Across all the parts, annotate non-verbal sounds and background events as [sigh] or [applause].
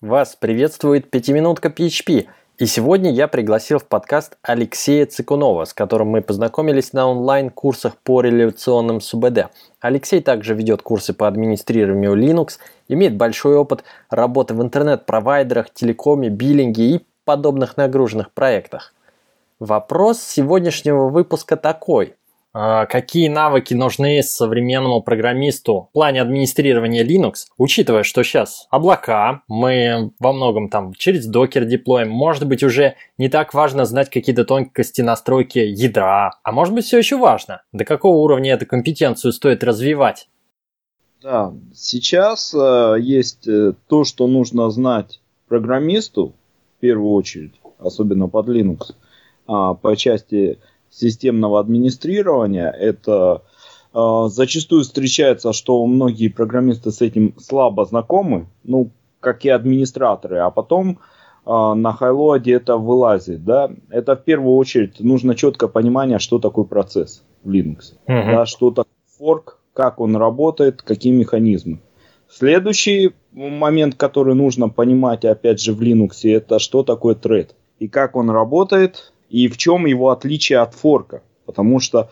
Вас приветствует пятиминутка PHP. И сегодня я пригласил в подкаст Алексея Цикунова, с которым мы познакомились на онлайн-курсах по реляционным СУБД. Алексей также ведет курсы по администрированию Linux, имеет большой опыт работы в интернет-провайдерах, телекоме, биллинге и подобных нагруженных проектах. Вопрос сегодняшнего выпуска такой. А, какие навыки нужны современному программисту в плане администрирования Linux, учитывая, что сейчас облака, мы во многом там через докер деплоим, может быть уже не так важно знать какие-то тонкости настройки ядра, а может быть все еще важно, до какого уровня эту компетенцию стоит развивать? Да, сейчас э, есть э, то, что нужно знать программисту в первую очередь, особенно под Linux, э, по части системного администрирования. Это э, зачастую встречается, что многие программисты с этим слабо знакомы, ну, как и администраторы, а потом э, на хайлоаде это вылазит, да. Это в первую очередь нужно четкое понимание, что такое процесс в Linux, uh-huh. да, что такое форк, как он работает, какие механизмы. Следующий момент, который нужно понимать, опять же, в Linux, это что такое тред и как он работает, и в чем его отличие от форка. Потому что э,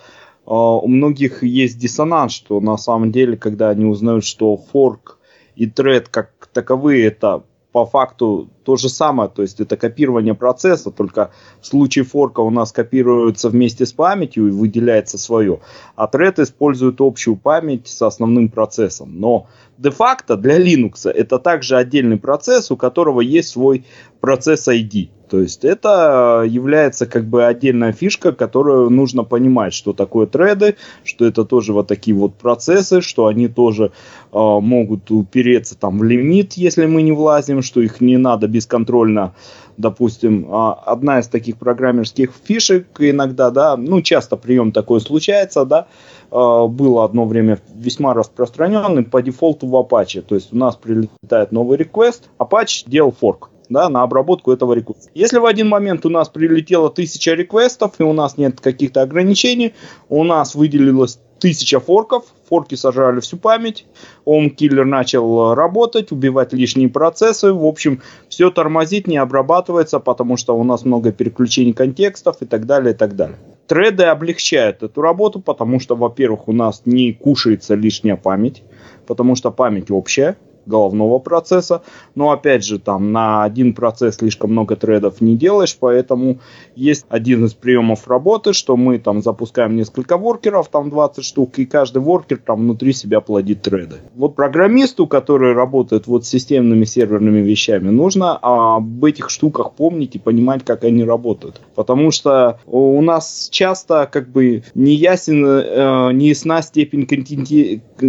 у многих есть диссонанс, что на самом деле, когда они узнают, что форк и тред как таковые это по факту то же самое, то есть это копирование процесса, только в случае форка у нас копируется вместе с памятью и выделяется свое, а тред использует общую память с основным процессом. Но де-факто для Linux это также отдельный процесс, у которого есть свой процесс ID. То есть это является как бы отдельная фишка, которую нужно понимать, что такое треды, что это тоже вот такие вот процессы, что они тоже э, могут упереться там в лимит, если мы не влазим, что их не надо бесконтрольно допустим, а, одна из таких программерских фишек иногда, да, ну, часто прием такой случается, да, а, было одно время весьма распространенным по дефолту в Apache. То есть у нас прилетает новый request, Apache делал форк да, на обработку этого реквеста. Если в один момент у нас прилетело тысяча реквестов, и у нас нет каких-то ограничений, у нас выделилось тысяча форков, форки сожрали всю память, ом-киллер начал работать, убивать лишние процессы, в общем, все тормозит, не обрабатывается, потому что у нас много переключений контекстов и так далее, и так далее. Треды облегчают эту работу, потому что, во-первых, у нас не кушается лишняя память, потому что память общая, головного процесса. Но опять же, там на один процесс слишком много тредов не делаешь, поэтому есть один из приемов работы, что мы там запускаем несколько воркеров, там 20 штук, и каждый воркер там внутри себя плодит треды. Вот программисту, который работает вот с системными серверными вещами, нужно об этих штуках помнить и понимать, как они работают. Потому что у нас часто как бы не ясен, э, не ясна степень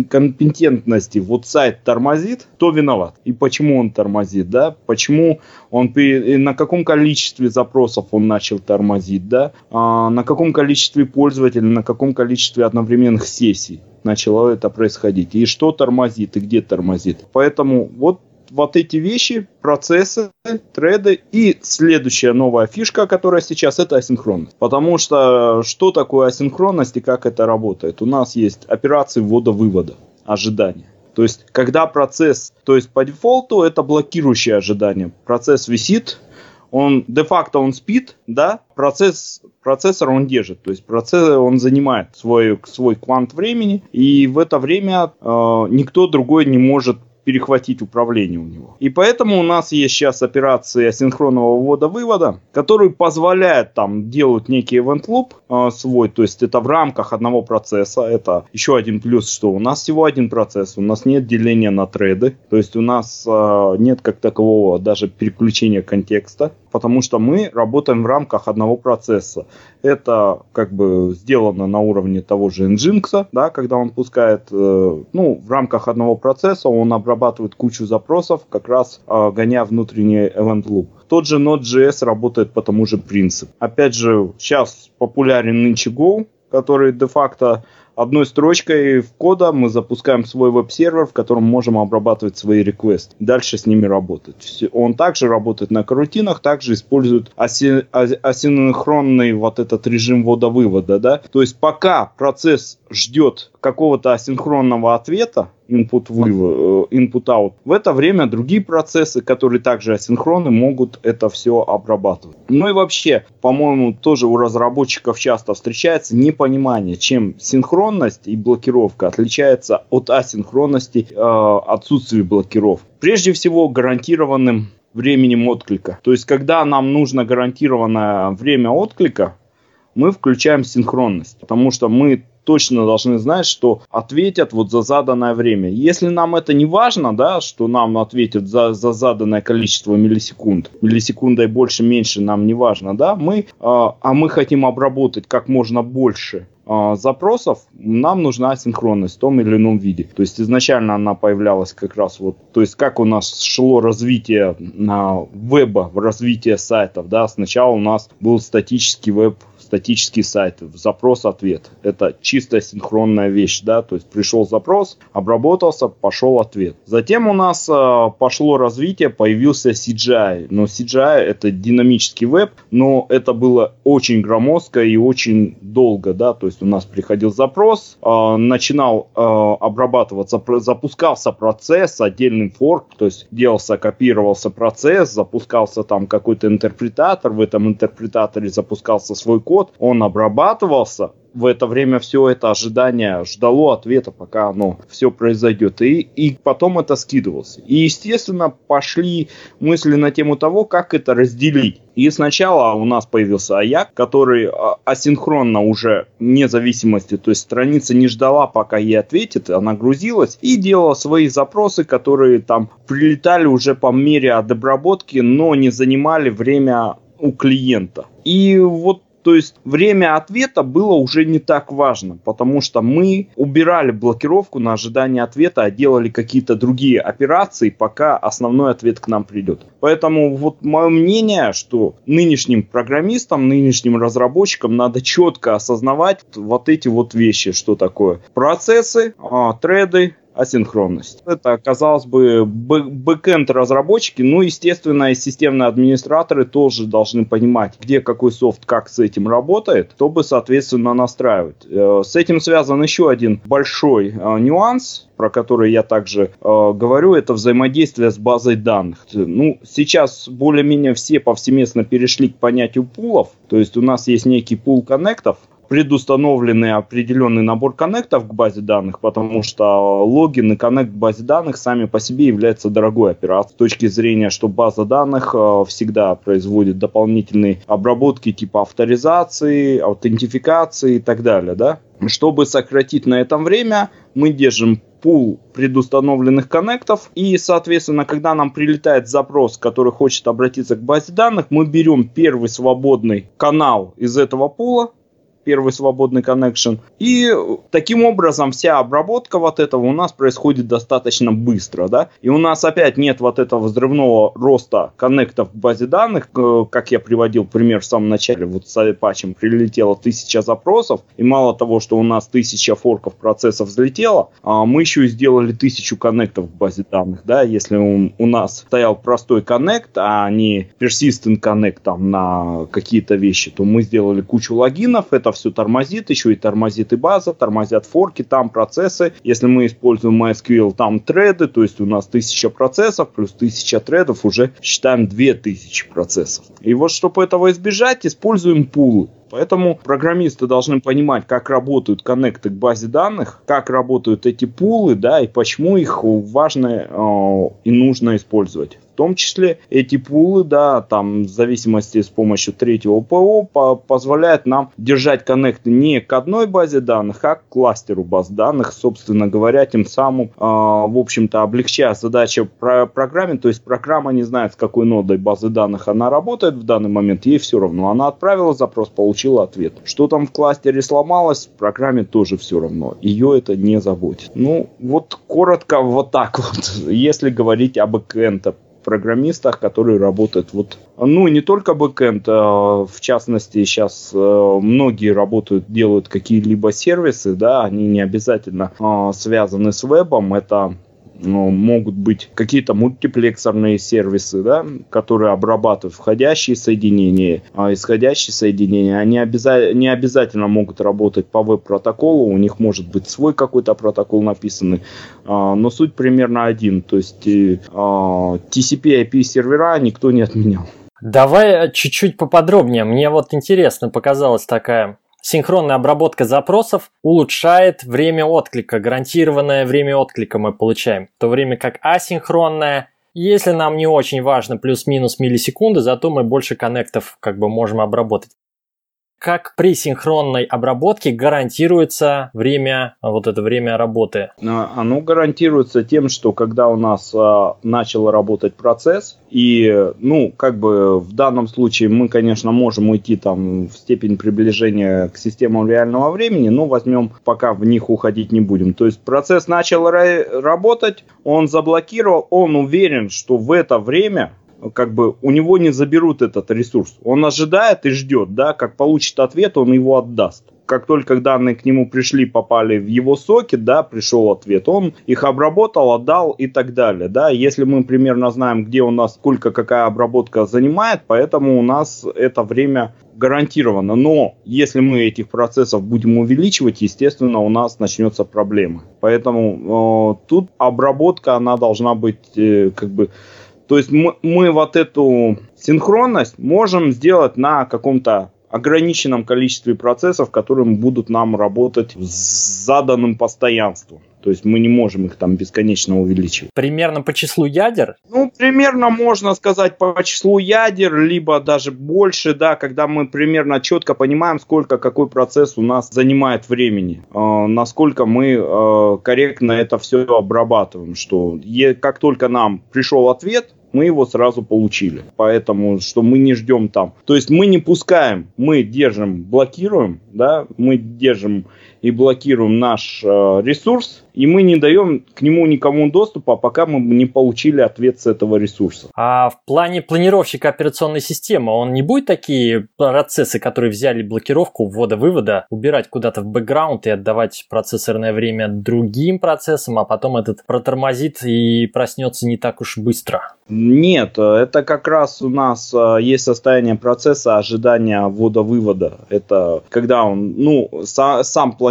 компетентности. Вот сайт тормозит, кто виноват и почему он тормозит, да, почему он, на каком количестве запросов он начал тормозить, да, а, на каком количестве пользователей, на каком количестве одновременных сессий начало это происходить, и что тормозит, и где тормозит. Поэтому вот вот эти вещи, процессы, треды и следующая новая фишка, которая сейчас, это асинхронность. Потому что что такое асинхронность и как это работает? У нас есть операции ввода-вывода, ожидания. То есть, когда процесс, то есть по дефолту это блокирующее ожидание. Процесс висит, он де-факто он спит, да, процесс, процессор он держит, то есть процессор он занимает свой, свой квант времени, и в это время э, никто другой не может перехватить управление у него. И поэтому у нас есть сейчас операции асинхронного ввода-вывода, которые позволяют там делать некий event loop э, свой, то есть это в рамках одного процесса. Это еще один плюс, что у нас всего один процесс, у нас нет деления на треды, то есть у нас э, нет как такового даже переключения контекста потому что мы работаем в рамках одного процесса. Это как бы сделано на уровне того же Nginx, да, когда он пускает, э, ну, в рамках одного процесса он обрабатывает кучу запросов, как раз э, гоня внутренний event loop. Тот же Node.js работает по тому же принципу. Опять же, сейчас популярен нынче Go, который де-факто одной строчкой в кода мы запускаем свой веб-сервер, в котором можем обрабатывать свои реквесты. Дальше с ними работать. Он также работает на карутинах, также использует аси- асинхронный вот этот режим ввода-вывода, да. То есть пока процесс ждет какого-то асинхронного ответа, input-out, э, input в это время другие процессы, которые также асинхронны, могут это все обрабатывать. Ну и вообще, по-моему, тоже у разработчиков часто встречается непонимание, чем синхронность и блокировка отличается от асинхронности э, отсутствия блокировки. Прежде всего, гарантированным временем отклика. То есть, когда нам нужно гарантированное время отклика, мы включаем синхронность, потому что мы точно должны знать, что ответят вот за заданное время. Если нам это не важно, да, что нам ответят за, за заданное количество миллисекунд, миллисекунда и больше, меньше нам не важно, да, мы, э, а мы хотим обработать как можно больше э, запросов, нам нужна синхронность в том или ином виде. То есть изначально она появлялась как раз вот, то есть как у нас шло развитие на веба, развитие сайтов, да, сначала у нас был статический веб статический сайт, запрос-ответ. Это чистая синхронная вещь, да, то есть пришел запрос, обработался, пошел ответ. Затем у нас э, пошло развитие, появился CGI. Но CGI это динамический веб, но это было очень громоздко и очень долго, да, то есть у нас приходил запрос, э, начинал э, обрабатываться, запускался процесс, отдельный форк, то есть делался, копировался процесс, запускался там какой-то интерпретатор, в этом интерпретаторе запускался свой код, код, он обрабатывался, в это время все это ожидание ждало ответа, пока оно все произойдет. И, и потом это скидывалось. И, естественно, пошли мысли на тему того, как это разделить. И сначала у нас появился Аяк, который а, асинхронно уже вне зависимости, то есть страница не ждала, пока ей ответит, она грузилась и делала свои запросы, которые там прилетали уже по мере от обработки, но не занимали время у клиента. И вот то есть время ответа было уже не так важно, потому что мы убирали блокировку на ожидание ответа, а делали какие-то другие операции, пока основной ответ к нам придет. Поэтому вот мое мнение, что нынешним программистам, нынешним разработчикам надо четко осознавать вот эти вот вещи, что такое процессы, а, треды, асинхронность. Это, казалось бы, бэкенд разработчики, ну, естественно, и системные администраторы тоже должны понимать, где какой софт, как с этим работает, чтобы, соответственно, настраивать. Э, с этим связан еще один большой э, нюанс, про который я также э, говорю, это взаимодействие с базой данных. Ну, сейчас более-менее все повсеместно перешли к понятию пулов, то есть у нас есть некий пул коннектов, предустановленный определенный набор коннектов к базе данных, потому что логин и коннект к базе данных сами по себе являются дорогой операцией с точки зрения, что база данных э, всегда производит дополнительные обработки типа авторизации, аутентификации и так далее, да. Чтобы сократить на этом время, мы держим пул предустановленных коннектов. И, соответственно, когда нам прилетает запрос, который хочет обратиться к базе данных, мы берем первый свободный канал из этого пула, первый свободный connection. И таким образом вся обработка вот этого у нас происходит достаточно быстро, да. И у нас опять нет вот этого взрывного роста коннектов к базе данных, как я приводил пример в самом начале, вот с Apache прилетело тысяча запросов, и мало того, что у нас тысяча форков процессов взлетело, а мы еще и сделали тысячу коннектов к базе данных, да, если у, нас стоял простой коннект, а не persistent connect там на какие-то вещи, то мы сделали кучу логинов, это все тормозит, еще и тормозит и база, тормозят форки, там процессы. Если мы используем MySQL, там треды, то есть у нас 1000 процессов плюс 1000 тредов, уже считаем 2000 процессов. И вот чтобы этого избежать, используем пулы. Поэтому программисты должны понимать, как работают коннекты к базе данных, как работают эти пулы, да, и почему их важно э, и нужно использовать том числе эти пулы, да, там в зависимости с помощью третьего ПО по позволяет нам держать коннекты не к одной базе данных, а к кластеру баз данных, собственно говоря, тем самым, э, в общем-то, облегчая задачу про программе, то есть программа не знает, с какой нодой базы данных она работает в данный момент, ей все равно. Она отправила запрос, получила ответ. Что там в кластере сломалось, программе тоже все равно. Ее это не заботит. Ну, вот коротко вот так вот, [laughs] если говорить об бэкэнде программистах, которые работают вот, ну, не только бэкэнд, а в частности, сейчас э, многие работают, делают какие-либо сервисы, да, они не обязательно э, связаны с вебом, это ну, могут быть какие-то мультиплексорные сервисы, да, которые обрабатывают входящие соединения, а исходящие соединения. Они обяза- не обязательно могут работать по веб-протоколу, у них может быть свой какой-то протокол написанный, а, но суть примерно один. То есть а, TCP-IP сервера никто не отменял. Давай чуть-чуть поподробнее. Мне вот интересно показалась такая Синхронная обработка запросов улучшает время отклика. Гарантированное время отклика мы получаем. В то время как асинхронная, если нам не очень важно плюс-минус миллисекунды, зато мы больше коннектов как бы можем обработать как при синхронной обработке гарантируется время, вот это время работы? А, оно гарантируется тем, что когда у нас а, начал работать процесс, и, ну, как бы в данном случае мы, конечно, можем уйти там в степень приближения к системам реального времени, но возьмем, пока в них уходить не будем. То есть процесс начал работать, он заблокировал, он уверен, что в это время как бы у него не заберут этот ресурс. Он ожидает и ждет, да, как получит ответ, он его отдаст. Как только данные к нему пришли, попали в его сокет, да, пришел ответ, он их обработал, отдал и так далее, да. Если мы примерно знаем, где у нас сколько какая обработка занимает, поэтому у нас это время гарантировано. Но если мы этих процессов будем увеличивать, естественно, у нас начнется проблема. Поэтому э, тут обработка, она должна быть э, как бы то есть мы, мы вот эту синхронность можем сделать на каком-то ограниченном количестве процессов, которые будут нам работать с заданным постоянством. То есть мы не можем их там бесконечно увеличивать. Примерно по числу ядер? Ну, примерно можно сказать по числу ядер, либо даже больше, да, когда мы примерно четко понимаем, сколько какой процесс у нас занимает времени, э, насколько мы э, корректно это все обрабатываем, что е- как только нам пришел ответ, мы его сразу получили. Поэтому, что мы не ждем там. То есть мы не пускаем, мы держим, блокируем, да, мы держим и блокируем наш э, ресурс, и мы не даем к нему никому доступа, пока мы не получили ответ с этого ресурса. А в плане планировщика операционной системы он не будет такие процессы, которые взяли блокировку ввода-вывода, убирать куда-то в бэкграунд и отдавать процессорное время другим процессам, а потом этот протормозит и проснется не так уж быстро? Нет, это как раз у нас э, есть состояние процесса ожидания ввода-вывода. Это когда он, ну, сам планировщик,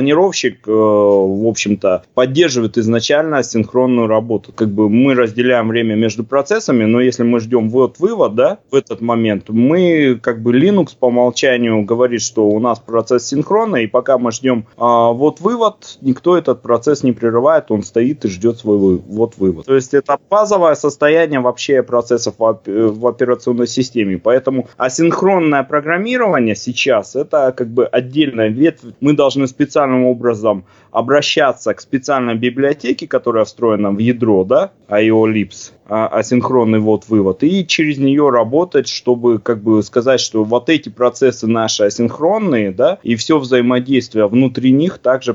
э, в общем-то, поддерживает изначально синхронную работу. Как бы мы разделяем время между процессами, но если мы ждем ввод-вывод, да, в этот момент, мы, как бы, Linux по умолчанию говорит, что у нас процесс синхронный, и пока мы ждем а, вот-вывод, никто этот процесс не прерывает, он стоит и ждет свой вот-вывод. То есть это базовое состояние вообще процессов в операционной системе. Поэтому асинхронное программирование сейчас это как бы отдельная ветвь. Мы должны специальным образом обращаться к специальной библиотеке, которая встроена в ядро, да, IO-Lips, а, асинхронный вот-вывод, и через нее работать, чтобы как бы сказать, что вот эти процессы наши асинхронные, да, и все взаимодействие внутри них также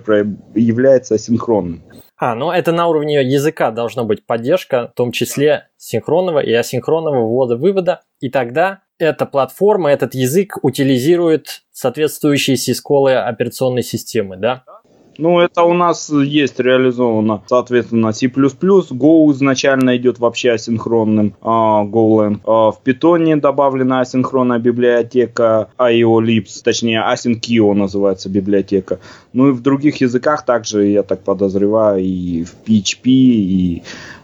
является асинхронным. А, ну это на уровне языка должна быть поддержка, в том числе синхронного и асинхронного ввода-вывода, и тогда эта платформа, этот язык утилизирует соответствующие сисколы операционной системы, да? Ну, это у нас есть реализовано, соответственно, C++. Go изначально идет вообще асинхронным, uh, GoLang. Uh, в Python добавлена асинхронная библиотека IOLibs, точнее, AsyncIO называется библиотека. Ну и в других языках также, я так подозреваю, и в PHP, и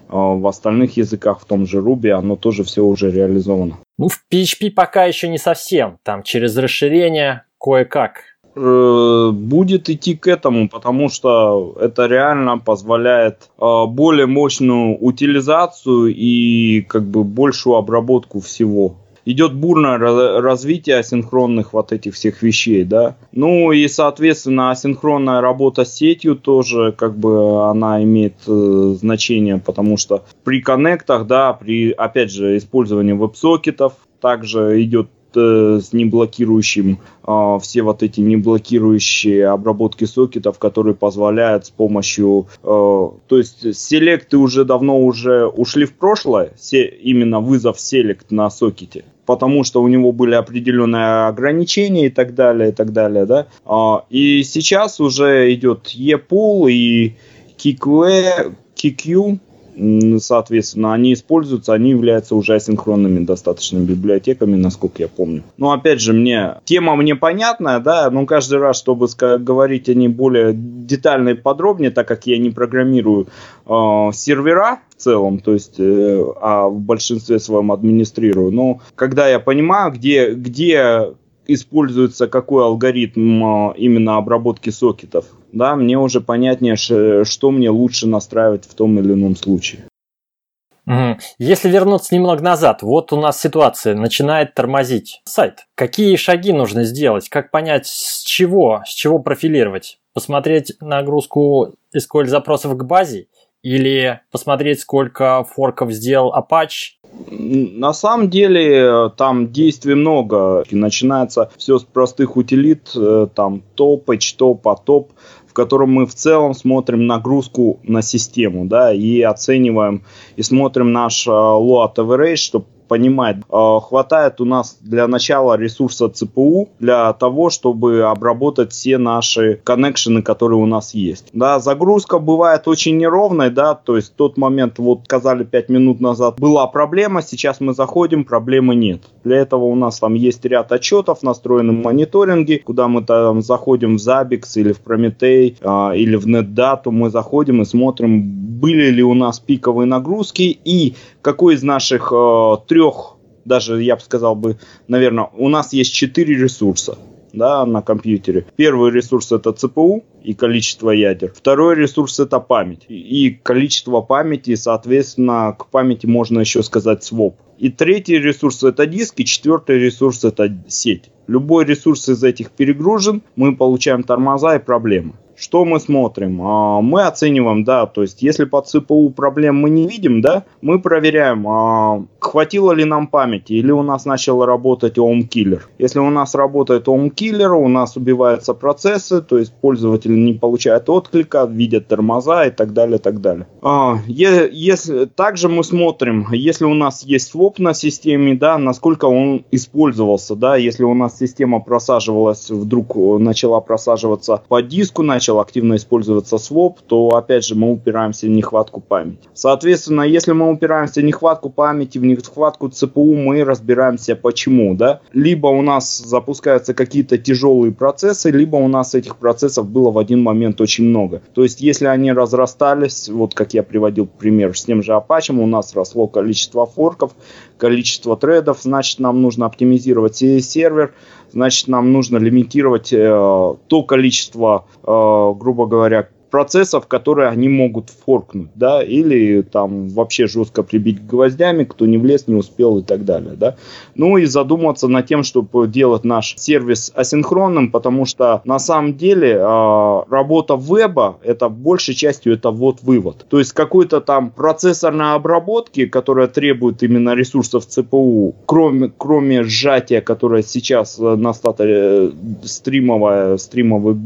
в остальных языках, в том же Ruby, оно тоже все уже реализовано. Ну, в PHP пока еще не совсем. Там через расширение кое-как Э, будет идти к этому, потому что это реально позволяет э, более мощную утилизацию и как бы большую обработку всего идет бурное развитие асинхронных вот этих всех вещей, да. Ну и, соответственно, асинхронная работа с сетью тоже, как бы, она имеет э, значение, потому что при коннектах, да, при, опять же, использовании веб-сокетов также идет Э, с неблокирующим э, все вот эти неблокирующие обработки сокетов, которые позволяют с помощью, э, то есть селекты уже давно уже ушли в прошлое, се, именно вызов селект на сокете потому что у него были определенные ограничения и так далее, и так далее, да. А, и сейчас уже идет e-pool и QQ соответственно, они используются, они являются уже асинхронными достаточно библиотеками, насколько я помню. Но опять же, мне тема мне понятная, да, но каждый раз, чтобы говорить о ней более детально и подробнее, так как я не программирую э, сервера в целом, то есть, э, а в большинстве своем администрирую. Но когда я понимаю, где, где используется какой алгоритм э, именно обработки сокетов, да, мне уже понятнее, что мне лучше настраивать в том или ином случае. Если вернуться немного назад, вот у нас ситуация начинает тормозить сайт. Какие шаги нужно сделать? Как понять, с чего, с чего профилировать? Посмотреть нагрузку SQL запросов к базе или посмотреть, сколько форков сделал Apache на самом деле там действий много. Начинается все с простых утилит, э, там топ, топ, а топ в котором мы в целом смотрим нагрузку на систему, да, и оцениваем, и смотрим наш uh, load average, чтобы понимать, э, хватает у нас для начала ресурса ЦПУ для того, чтобы обработать все наши коннекшены, которые у нас есть. Да, загрузка бывает очень неровной, да, то есть тот момент, вот сказали 5 минут назад, была проблема, сейчас мы заходим, проблемы нет. Для этого у нас там есть ряд отчетов, настроены мониторинги, куда мы там заходим в Zabbix или в Prometei э, или в NetData, мы заходим и смотрим, были ли у нас пиковые нагрузки и какой из наших э, трех, даже я бы сказал бы, наверное, у нас есть четыре ресурса да, на компьютере. Первый ресурс это ЦПУ и количество ядер. Второй ресурс это память. И количество памяти, соответственно, к памяти можно еще сказать своп. И третий ресурс это диск, и четвертый ресурс это сеть. Любой ресурс из этих перегружен, мы получаем тормоза и проблемы. Что мы смотрим? А, мы оцениваем, да, то есть если по ЦПУ проблем мы не видим, да, мы проверяем, а, хватило ли нам памяти или у нас начал работать OM-киллер. Если у нас работает OM-киллер, у нас убиваются процессы, то есть пользователь не получает отклика, видят тормоза и так далее, так далее. А, если, также мы смотрим, если у нас есть своп на системе, да, насколько он использовался, да, если у нас система просаживалась, вдруг начала просаживаться по диску, начала начал активно использоваться своп, то опять же мы упираемся в нехватку памяти. Соответственно, если мы упираемся в нехватку памяти, в нехватку ЦПУ, мы разбираемся почему, да. Либо у нас запускаются какие-то тяжелые процессы, либо у нас этих процессов было в один момент очень много. То есть, если они разрастались, вот как я приводил пример с тем же Apache, у нас росло количество форков, количество тредов, значит, нам нужно оптимизировать сервер, значит, нам нужно лимитировать э, то количество, э, грубо говоря, процессов, которые они могут форкнуть, да, или там вообще жестко прибить гвоздями, кто не влез, не успел и так далее, да. Ну и задуматься над тем, чтобы делать наш сервис асинхронным, потому что на самом деле э, работа веба, это большей частью это вот вывод. То есть какой-то там процессорной обработки, которая требует именно ресурсов ЦПУ, кроме, кроме сжатия, которое сейчас на статоре стримовое, стримовый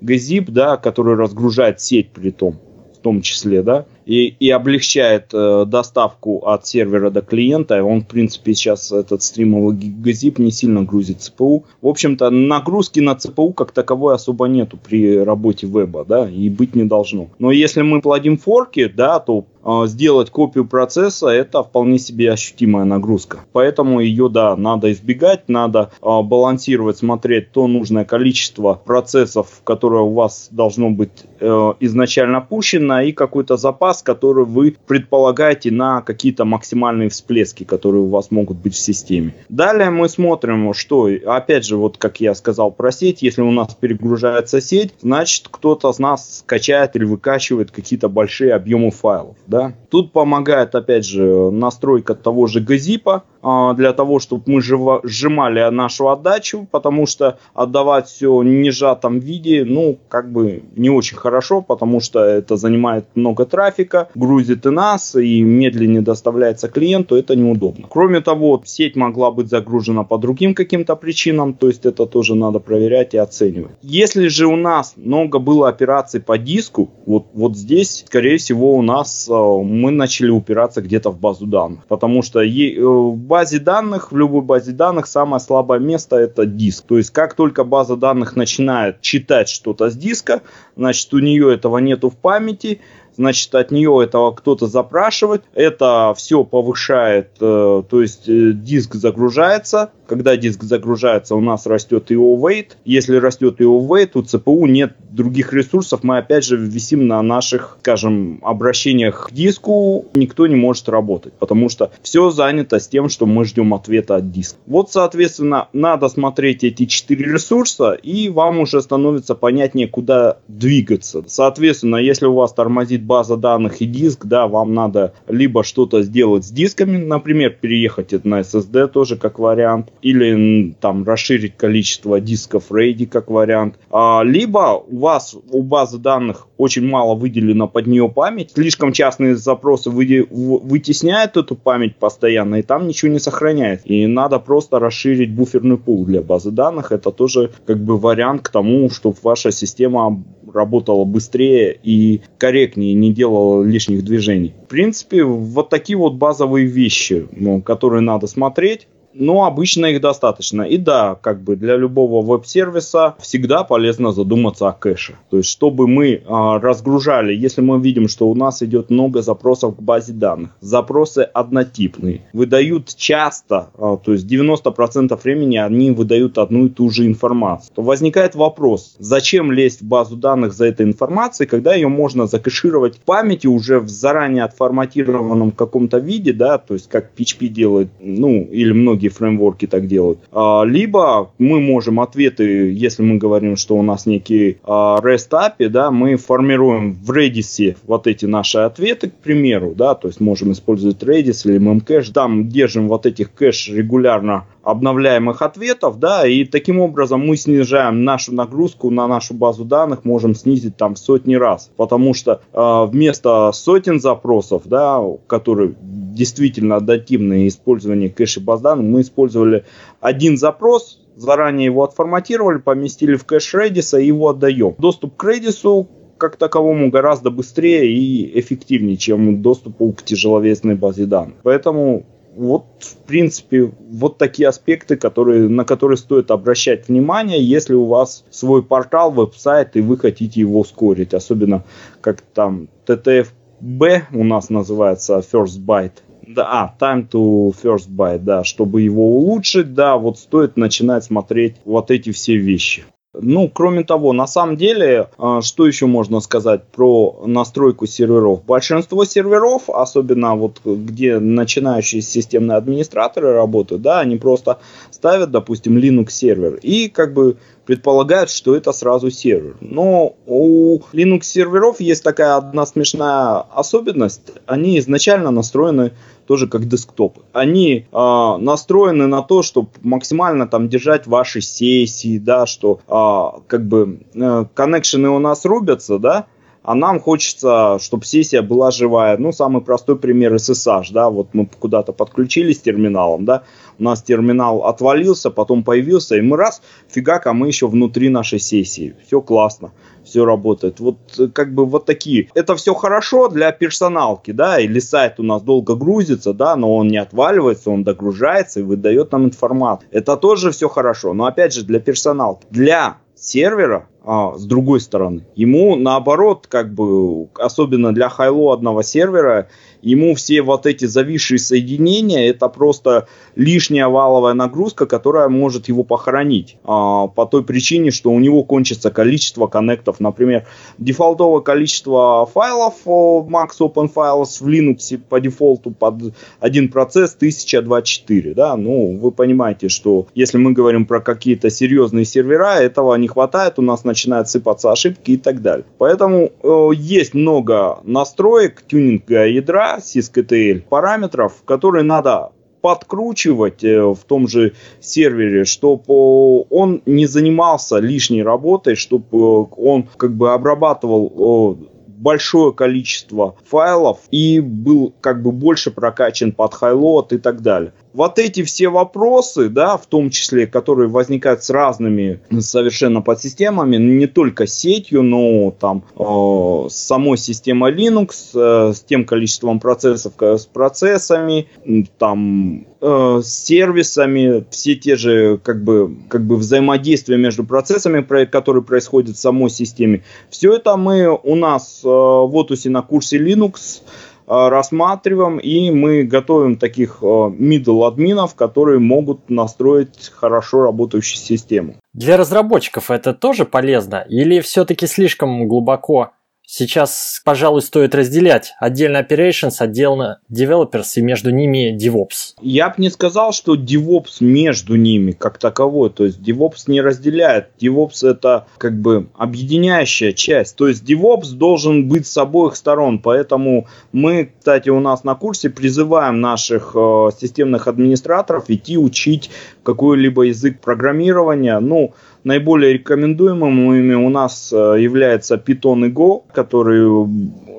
GZIP, да, который разгружает сеть при том, в том числе, да, и, и облегчает э, доставку от сервера до клиента. Он, в принципе, сейчас этот стримовый GZIP не сильно грузит ЦПУ. В общем-то, нагрузки на ЦПУ как таковой особо нету при работе веба, да, и быть не должно. Но если мы плодим форки, да, то э, сделать копию процесса это вполне себе ощутимая нагрузка. Поэтому ее, да, надо избегать, надо э, балансировать, смотреть то нужное количество процессов, которое у вас должно быть э, изначально пущено, и какой-то запас запас, который вы предполагаете на какие-то максимальные всплески, которые у вас могут быть в системе. Далее мы смотрим, что, опять же, вот как я сказал про сеть, если у нас перегружается сеть, значит кто-то из нас скачает или выкачивает какие-то большие объемы файлов. Да? Тут помогает, опять же, настройка того же газипа, а, для того, чтобы мы сжимали нашу отдачу, потому что отдавать все в нежатом виде, ну, как бы не очень хорошо, потому что это занимает много трафика, грузит и нас, и медленнее доставляется клиенту, это неудобно. Кроме того, сеть могла быть загружена по другим каким-то причинам, то есть это тоже надо проверять и оценивать. Если же у нас много было операций по диску, вот, вот здесь, скорее всего, у нас а, мы начали упираться где-то в базу данных, потому что в э, базе данных, в любой базе данных самое слабое место это диск. То есть как только база данных начинает читать что-то с диска, значит у нее этого нету в памяти, значит, от нее этого кто-то запрашивает, это все повышает, э, то есть э, диск загружается, когда диск загружается, у нас растет его weight. Если растет его weight, у ЦПУ нет других ресурсов. Мы опять же висим на наших, скажем, обращениях к диску. Никто не может работать, потому что все занято с тем, что мы ждем ответа от диска. Вот, соответственно, надо смотреть эти четыре ресурса, и вам уже становится понятнее, куда двигаться. Соответственно, если у вас тормозит база данных и диск, да, вам надо либо что-то сделать с дисками, например, переехать на SSD тоже как вариант, или там расширить количество дисков RAID как вариант. А, либо у вас у базы данных очень мало выделено под нее память, слишком частные запросы вы, вытесняют эту память постоянно, и там ничего не сохраняет. И надо просто расширить буферный пул для базы данных. Это тоже как бы вариант к тому, чтобы ваша система работала быстрее и корректнее, не делала лишних движений. В принципе, вот такие вот базовые вещи, ну, которые надо смотреть но обычно их достаточно. И да, как бы для любого веб-сервиса всегда полезно задуматься о кэше. То есть, чтобы мы а, разгружали, если мы видим, что у нас идет много запросов к базе данных, запросы однотипные, выдают часто, а, то есть 90% времени они выдают одну и ту же информацию, то возникает вопрос, зачем лезть в базу данных за этой информацией, когда ее можно закэшировать в памяти уже в заранее отформатированном каком-то виде, да, то есть как PHP делает, ну, или многие многие фреймворки так делают. А, либо мы можем ответы, если мы говорим, что у нас некий а, REST API, да, мы формируем в Redis вот эти наши ответы, к примеру, да, то есть можем использовать Redis или Memcache, там держим вот этих кэш регулярно обновляемых ответов, да, и таким образом мы снижаем нашу нагрузку на нашу базу данных, можем снизить там сотни раз, потому что э, вместо сотен запросов, да, которые действительно адаптивные использование кэши баз данных, мы использовали один запрос, заранее его отформатировали, поместили в кэш Redis и его отдаем. Доступ к Redis как таковому гораздо быстрее и эффективнее, чем доступу к тяжеловесной базе данных. Поэтому вот, в принципе, вот такие аспекты, которые, на которые стоит обращать внимание, если у вас свой портал, веб-сайт, и вы хотите его ускорить. Особенно, как там TTFB у нас называется First Byte. Да, а, time to first byte, да, чтобы его улучшить, да, вот стоит начинать смотреть вот эти все вещи. Ну, кроме того, на самом деле, а, что еще можно сказать про настройку серверов? Большинство серверов, особенно вот где начинающие системные администраторы работают, да, они просто ставят, допустим, Linux сервер и как бы предполагают, что это сразу сервер. Но у Linux серверов есть такая одна смешная особенность. Они изначально настроены тоже как десктопы. Они э, настроены на то, чтобы максимально там держать ваши сессии, да, что э, как бы э, коннекшены у нас рубятся, да, а нам хочется, чтобы сессия была живая. Ну, самый простой пример SSH, да, вот мы куда-то подключились терминалом, да, у нас терминал отвалился, потом появился, и мы раз, фигак, а мы еще внутри нашей сессии. Все классно все работает. Вот э, как бы вот такие. Это все хорошо для персоналки, да, или сайт у нас долго грузится, да, но он не отваливается, он догружается и выдает нам информацию. Это тоже все хорошо, но опять же для персоналки. Для сервера а, с другой стороны. Ему наоборот, как бы, особенно для хайлоадного сервера, ему все вот эти зависшие соединения, это просто лишняя валовая нагрузка, которая может его похоронить. А, по той причине, что у него кончится количество коннектов. Например, дефолтовое количество файлов Max Open Files в Linux по дефолту под один процесс 1024. Да? Ну, вы понимаете, что если мы говорим про какие-то серьезные сервера, этого не хватает, у нас начинают сыпаться ошибки и так далее. Поэтому э, есть много настроек тюнинга ядра, syskTL параметров, которые надо подкручивать э, в том же сервере, чтобы он не занимался лишней работой, чтобы э, он как бы обрабатывал большое количество файлов и был как бы больше прокачан под хайлот и так далее. Вот эти все вопросы, да, в том числе, которые возникают с разными совершенно подсистемами, не только сетью, но там э, самой системой Linux, э, с тем количеством процессов, с процессами, там э, с сервисами, все те же как бы, как бы взаимодействия между процессами, которые происходят в самой системе. Все это мы у нас э, в Отусе на курсе Linux Э, рассматриваем, и мы готовим таких э, middle админов, которые могут настроить хорошо работающую систему. Для разработчиков это тоже полезно или все-таки слишком глубоко Сейчас, пожалуй, стоит разделять отдельно operations, отдельно developers и между ними DevOps. Я бы не сказал, что DevOps между ними как таковой. То есть DevOps не разделяет. DevOps это как бы объединяющая часть. То есть DevOps должен быть с обоих сторон. Поэтому мы, кстати, у нас на курсе призываем наших э, системных администраторов идти учить какой-либо язык программирования. Ну, Наиболее рекомендуемыми у нас э, является Python и Go, который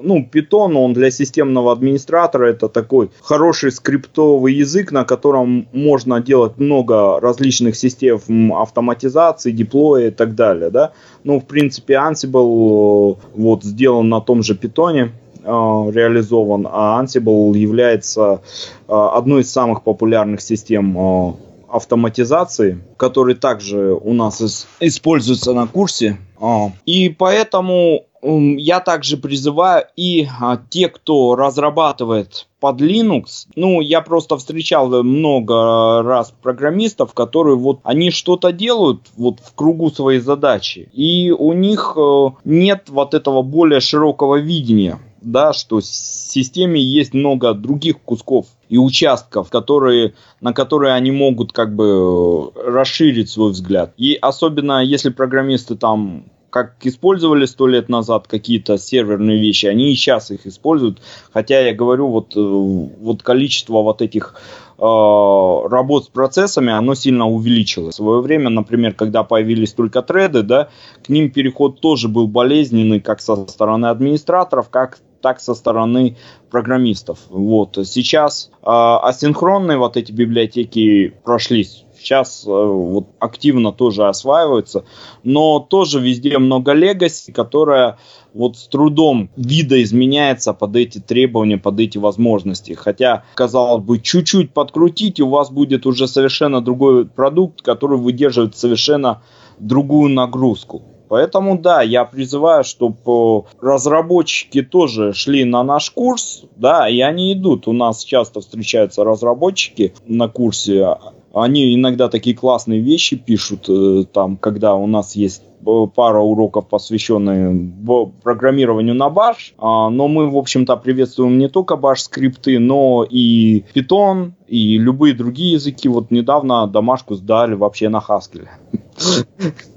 ну, Python, он для системного администратора это такой хороший скриптовый язык, на котором можно делать много различных систем автоматизации, деплоя и так далее, да. Ну, в принципе, Ansible э, вот сделан на том же Python, э, реализован, а Ansible является одной из самых популярных систем автоматизации, который также у нас используется на курсе. А, и поэтому я также призываю и а, те, кто разрабатывает под Linux, ну, я просто встречал много раз программистов, которые вот, они что-то делают вот в кругу своей задачи, и у них э, нет вот этого более широкого видения да, что в системе есть много других кусков и участков, которые, на которые они могут как бы расширить свой взгляд. И особенно если программисты там как использовали сто лет назад какие-то серверные вещи, они и сейчас их используют. Хотя я говорю, вот, э, вот количество вот этих э, работ с процессами, оно сильно увеличилось. В свое время, например, когда появились только треды, да, к ним переход тоже был болезненный как со стороны администраторов, как так со стороны программистов. Вот. Сейчас э, асинхронные вот эти библиотеки прошлись сейчас э, вот активно тоже осваиваются, но тоже везде много легаси, которая вот с трудом видоизменяется под эти требования, под эти возможности. Хотя, казалось бы, чуть-чуть подкрутить, и у вас будет уже совершенно другой продукт, который выдерживает совершенно другую нагрузку. Поэтому да, я призываю, чтобы разработчики тоже шли на наш курс, да, и они идут. У нас часто встречаются разработчики на курсе, они иногда такие классные вещи пишут, э, там, когда у нас есть пара уроков, посвященных программированию на Bash, а, но мы, в общем-то, приветствуем не только Bash скрипты, но и Python, и любые другие языки. Вот недавно домашку сдали вообще на Haskell. [laughs]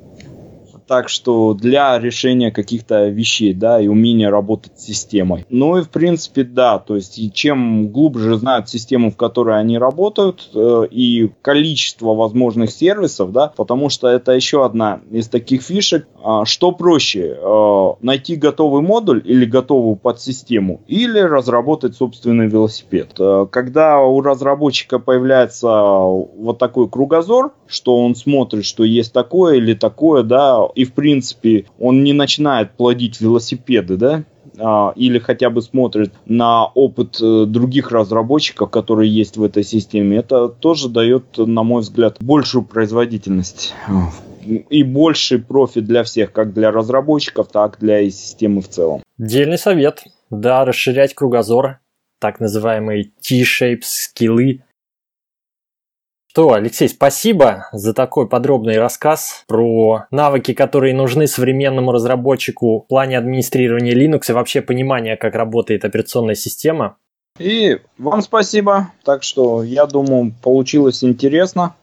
Так что для решения каких-то вещей, да, и умения работать с системой. Ну и в принципе, да, то есть чем глубже знают систему, в которой они работают, э, и количество возможных сервисов, да, потому что это еще одна из таких фишек, э, что проще, э, найти готовый модуль или готовую подсистему, или разработать собственный велосипед. Э, когда у разработчика появляется вот такой кругозор, что он смотрит, что есть такое или такое, да, и в принципе он не начинает плодить велосипеды, да, а, или хотя бы смотрит на опыт э, других разработчиков, которые есть в этой системе, это тоже дает, на мой взгляд, большую производительность и больший профит для всех, как для разработчиков, так для системы в целом. Дельный совет. Да, расширять кругозор, так называемые T-shapes, скиллы, что, Алексей, спасибо за такой подробный рассказ про навыки, которые нужны современному разработчику в плане администрирования Linux и вообще понимания, как работает операционная система. И вам спасибо. Так что, я думаю, получилось интересно.